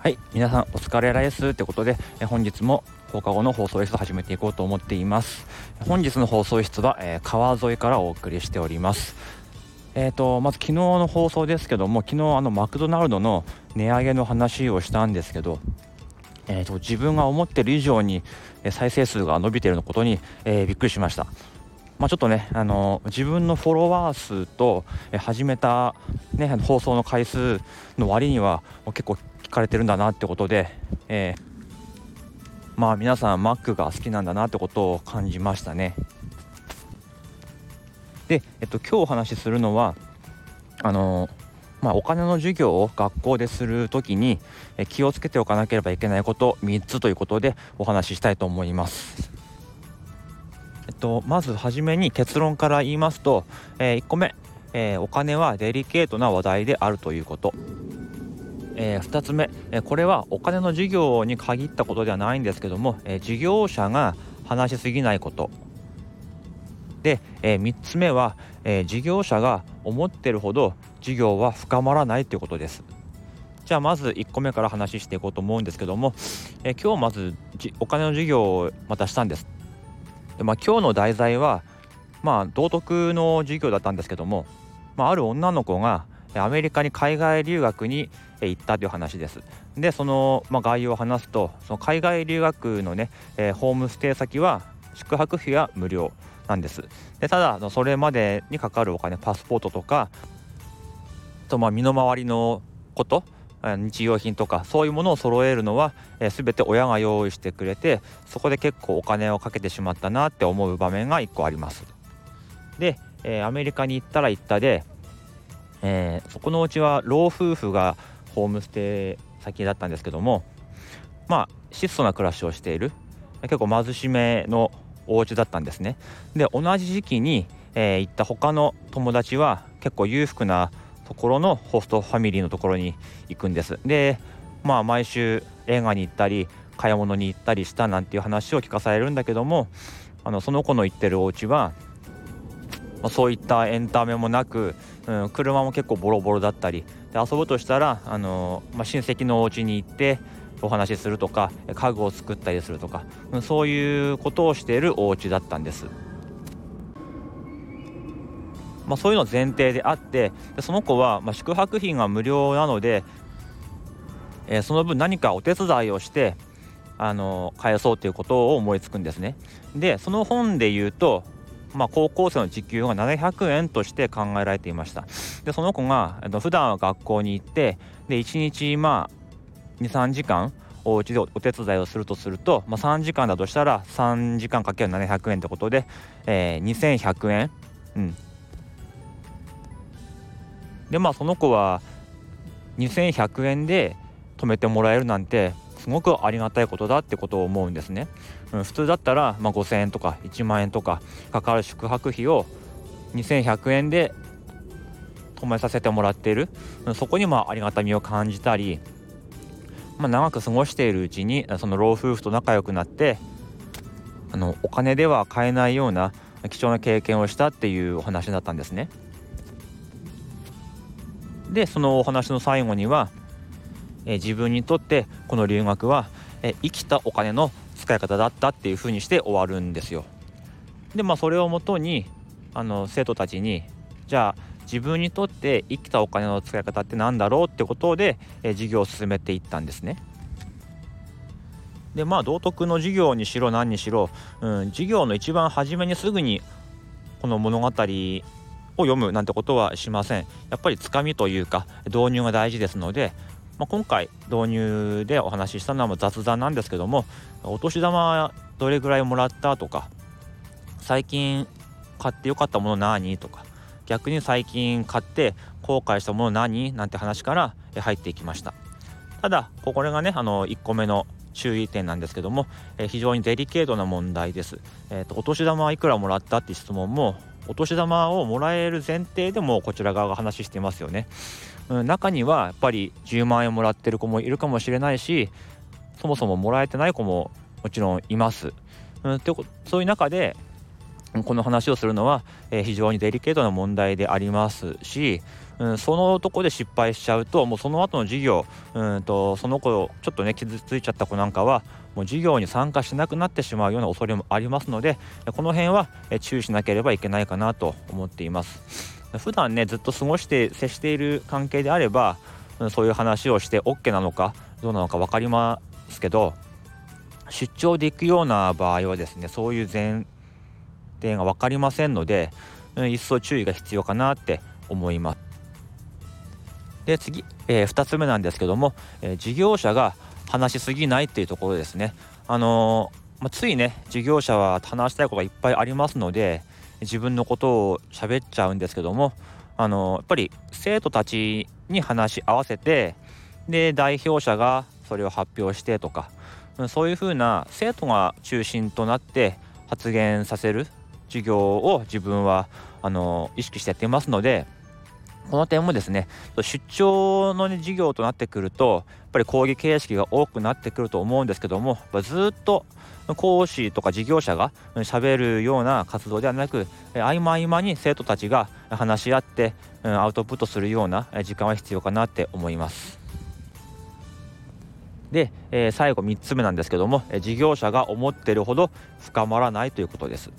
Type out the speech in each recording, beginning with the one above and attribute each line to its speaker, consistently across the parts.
Speaker 1: はい皆さんお疲れ様ですってことで本日も放課後の放送室を始めていこうと思っています本日の放送室は、えー、川沿いからお送りしておりますえーと、まず昨日の放送ですけども昨日あのマクドナルドの値上げの話をしたんですけどえーと、自分が思ってる以上に再生数が伸びていることに、えー、びっくりしました。まあ、ちょっとね、あの自分のフォロワー数と、始めた、ね、放送の回数の割には結構聞かれてるんだなってことで、えー、まあ皆さん Mac が好きなんだなってことを感じましたね。で、えっと、今日お話しするのはあのまあ、お金の授業を学校でする時に気をつけておかなければいけないこと3つということでお話ししたいと思います。と、まずはじめに結論から言いますと、え、1個目、え、お金はデリケートな話題であるということ。えー、2つ目、えこれはお金の授業に限ったことではないんですけども、え事業者が話しすぎないことで、え、3つ目は、え、事業者が思ってるほど事業は深まらないということです。じゃあまず1個目から話していこうと思うんですけども、えー、今日まずお金の授業をまたしたんです。でまあ、今日の題材は、まあ、道徳の授業だったんですけども、まあ、ある女の子がアメリカに海外留学に行ったという話です。でその、まあ、概要を話すとその海外留学のね、えー、ホームステイ先は宿泊費は無料なんですでただそれまでにかかるお金パスポートとかとまあ身の回りのこと日用品とかそういうものを揃えるのは、えー、全て親が用意してくれてそこで結構お金をかけてしまったなって思う場面が1個あります。で、えー、アメリカに行ったら行ったで、えー、そこのうちは老夫婦がホームステイ先だったんですけどもまあ質素な暮らしをしている結構貧しめのお家だったんですねで同じ時期に、えー、行った他の友達は結構裕福なところのホストファミリーのところに行くんですでまあ毎週映画に行ったり買い物に行ったりしたなんていう話を聞かされるんだけどもあのその子の行ってるお家は、まあ、そういったエンタメもなく、うん、車も結構ボロボロだったりで遊ぶとしたらあの、まあ、親戚のお家に行ってお話しするとか家具を作ったりするとかうんそういうことをしているお家だったんです。まあ、そういうの前提であってでその子は、まあ、宿泊費が無料なので、えー、その分何かお手伝いをしてあの返そうということを思いつくんですね。でその本で言うと、まあ、高校生の時給が700円として考えられていました。でその子が普段は学校に行ってで1日まあ23時間お家でお手伝いをするとすると、まあ、3時間だとしたら3時間かける700円ってことで、えー、2100円、うん、でまあその子は2100円で止めてもらえるなんてすごくありがたいことだってことを思うんですね、うん、普通だったら、まあ、5000円とか1万円とかかかる宿泊費を2100円で止めさせてもらっている、うん、そこにもありがたみを感じたりまあ、長く過ごしているうちにその老夫婦と仲良くなってあのお金では買えないような貴重な経験をしたっていうお話だったんですね。でそのお話の最後には、え自分にとってこの留学は、え生きたお金の使い方だったっていうふうにして終わるんですよ。でまあそれをもとにあの生徒たちにじゃあ自分にとって生きたお金の使い方って何だろうってことで、え事業を進めていったんですね。でまあ道徳の授業にしろ何にしろ、うん、授業の一番初めにすぐにこの物語を読むなんてことはしません。やっぱりつかみというか導入が大事ですので、まあ、今回導入でお話ししたのは雑談なんですけどもお年玉どれぐらいもらったとか最近買ってよかったもの何とか逆に最近買って後悔したもの何なんて話から入っていきましたただこれがねあの1個目の注意点なんですけども、え非常にデリケートな問題です、えーと、お年玉はいくらもらったって質問もお年玉をもらえる前提でもこちら側が話してますよね、うん、中にはやっぱり10万円もらってる子もいるかもしれないしそもそももらえてない子ももちろんいます、うん、てそういう中でこの話をするのは、えー、非常にデリケートな問題でありますし、うん、そのとこで失敗しちゃうともうその後の授業うんとその子ちょっとね傷ついちゃった子なんかはもう授業に参加しなくなってしまうような恐れもありますのでこの辺は注意しなければいけないかなと思っています普段ねずっと過ごして接している関係であればそういう話をして OK なのかどうなのか分かりますけど出張で行くような場合はですねそういう前提が分かりませんので一層注意が必要かなって思います。で次、えー、2つ目なんですけども、えー、事業者が話しすぎないっていうところですね。あのー、まあ、ついね事業者は話したいことがいっぱいありますので自分のことを喋っちゃうんですけども、あのやっぱり生徒たちに話し合わせてで代表者がそれを発表してとかそういうふうな生徒が中心となって発言させる授業を自分はあの意識してやってますのでこの点もですね出張の、ね、授業となってくるとやっぱり講義形式が多くなってくると思うんですけどもずっと講師とか事業者が喋るような活動ではなく合間合間に生徒たちが話し合ってアウトプットするような時間は必要かなって思います。で、え、最後3つ目なんですけども事業者が思ってるほど深まらないということです。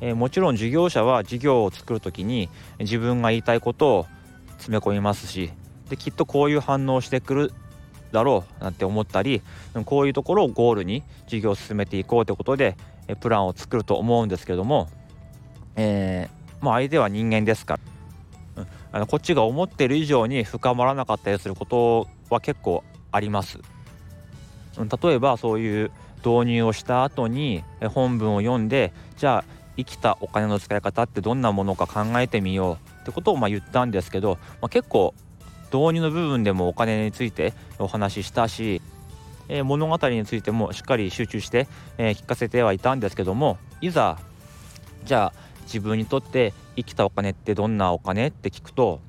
Speaker 1: え、もちろん事業者は事業を作る時に自分が言いたいことを詰め込みますしできっとこういう反応してくるだろうなんて思ったりこういうところをゴールに事業を進めていこうということでプランを作ると思うんですけども、えー、まあ、相手は人間ですから、うん、あのこっちが思ってる以上に深まらなかったりすることは結構あります。例えばそういう導入をした後に本文を読んでじゃあ生きたお金の使い方ってどんなものか考えてみようってことをま言ったんですけど、まあ、結構導入の部分でもお金についてお話ししたし、えー、物語についてもしっかり集中して、えー、聞かせてはいたんですけどもいざじゃあ自分にとって生きたお金ってどんなお金って聞くと、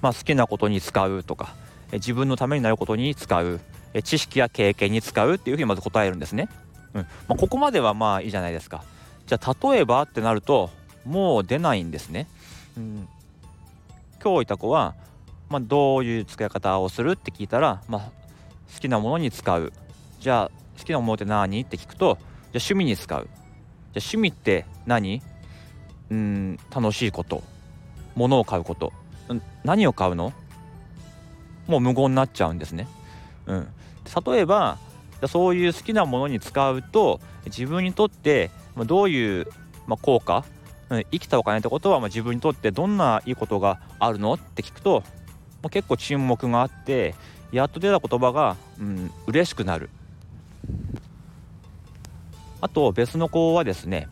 Speaker 1: まあ、好きなことに使うとか、えー、自分のためになることに使う、え知識や経験に使うっていうふうにまず答えるんですね。うん。まあ、ここまではまあいいじゃないですか。じゃあ例えばってなるともう出ないんですね。うん、今日いた子は、まあ、どういう使い方をするって聞いたら、まあ、好きなものに使う。じゃあ好きなものって何って聞くとじゃあ趣味に使う。じゃあ趣味って何？うん楽しいこと。物を買うこと。何を買うの？もう無言になっちゃうんですね。うん、例えばそういう好きなものに使うと自分にとってどういう、ま効果生きたお金ってことはま自分にとってどんないいことがあるのって聞くと、ま結構沈黙があってやっと出た言葉が、うん、嬉しくなる。あと別の子はですね、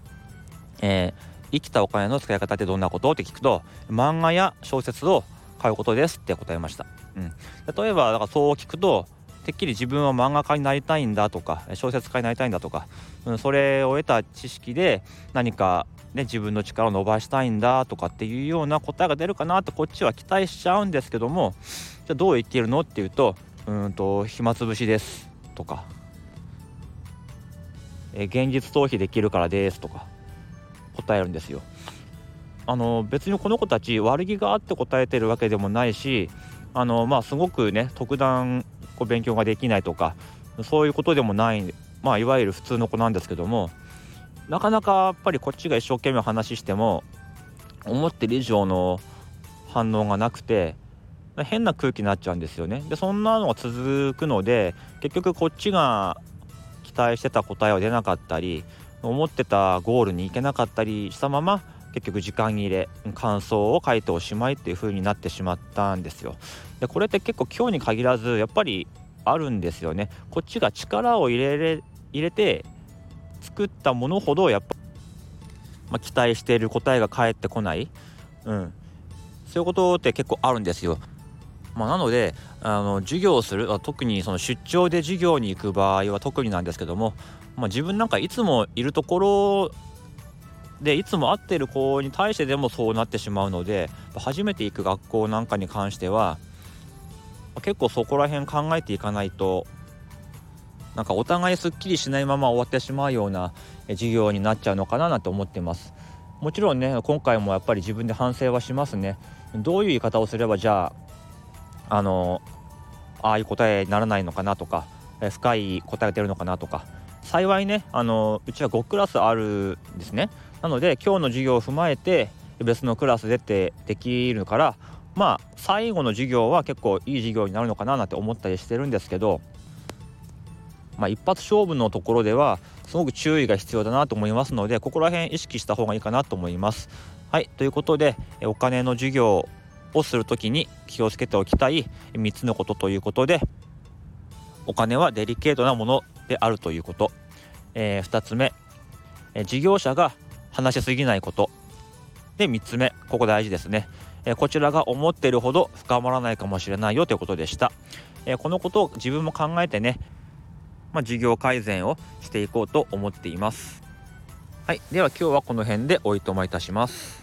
Speaker 1: えー、生きたお金の使い方ってどんなことって聞くと漫画や小説を買うことですって答えました、うん、例えばだからそう聞くとてっきり自分は漫画家になりたいんだとか小説家になりたいんだとか、うん、それを得た知識で何か、ね、自分の力を伸ばしたいんだとかっていうような答えが出るかなとこっちは期待しちゃうんですけどもじゃあどう生きるのっていうとうんと暇つぶしですとかえ現実逃避できるからですとか答えるんですよ。あの別にこの子たち悪気があって答えてるわけでもないしあのまあすごくね特段こう勉強ができないとかそういうことでもないまあいわゆる普通の子なんですけどもなかなかやっぱりこっちが一生懸命話しても思ってる以上の反応がなくて変な空気になっちゃうんですよね。でそんなのが続くので結局こっちが期待してた答えは出なかったり思ってたゴールに行けなかったりしたまま結局時間切れ感想を書いておしまいっていう風になってしまったんですよ。でこれって結構今日に限らずやっぱりあるんですよね。こっちが力を入れれ入れて作ったものほどやっぱ、まあ、期待している答えが返ってこない、うん、そういうことって結構あるんですよ。まあ、なのであの授業をする特にその出張で授業に行く場合は特になんですけども、まあ、自分なんかいつもいるところでいつも会ってる子に対してでもそうなってしまうので初めて行く学校なんかに関しては結構そこら辺考えていかないとなんかお互いすっきりしないまま終わってしまうような授業になっちゃうのかななんて思ってます。もちろんね今回もやっぱり自分で反省はしますね。どういう言い方をすればじゃああのああいう答えにならないのかなとか深い答えが出るのかなとか幸いねあのうちは5クラスあるんですねなので今日の授業を踏まえて別のクラスでってできるからまあ最後の授業は結構いい授業になるのかななんて思ったりしてるんですけどまあ、一発勝負のところではすごく注意が必要だなと思いますのでここら辺意識した方がいいかなと思います。はいということでお金の授業をする時に気をつけておきたい3つのことということでお金はデリケートなものであるということ、えー、2つ目、え事業者が話しすぎないこと。で3つ目。ここ大事ですね、えこちらが思っているほど深まらないかもしれないよ。ということでした、えこのことを自分も考えてね。まあ、事業改善をしていこうと思っています。はい、では今日はこの辺でおいとまいたします。